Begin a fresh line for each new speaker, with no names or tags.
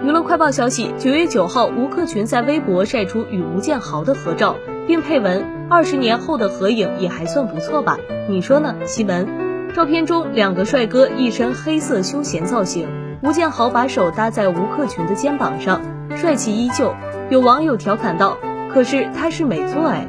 娱乐快报消息：九月九号，吴克群在微博晒出与吴建豪的合照，并配文：“二十年后的合影也还算不错吧？你说呢，西门？”照片中，两个帅哥一身黑色休闲造型，吴建豪把手搭在吴克群的肩膀上，帅气依旧。有网友调侃道：“可是他是美作哎。”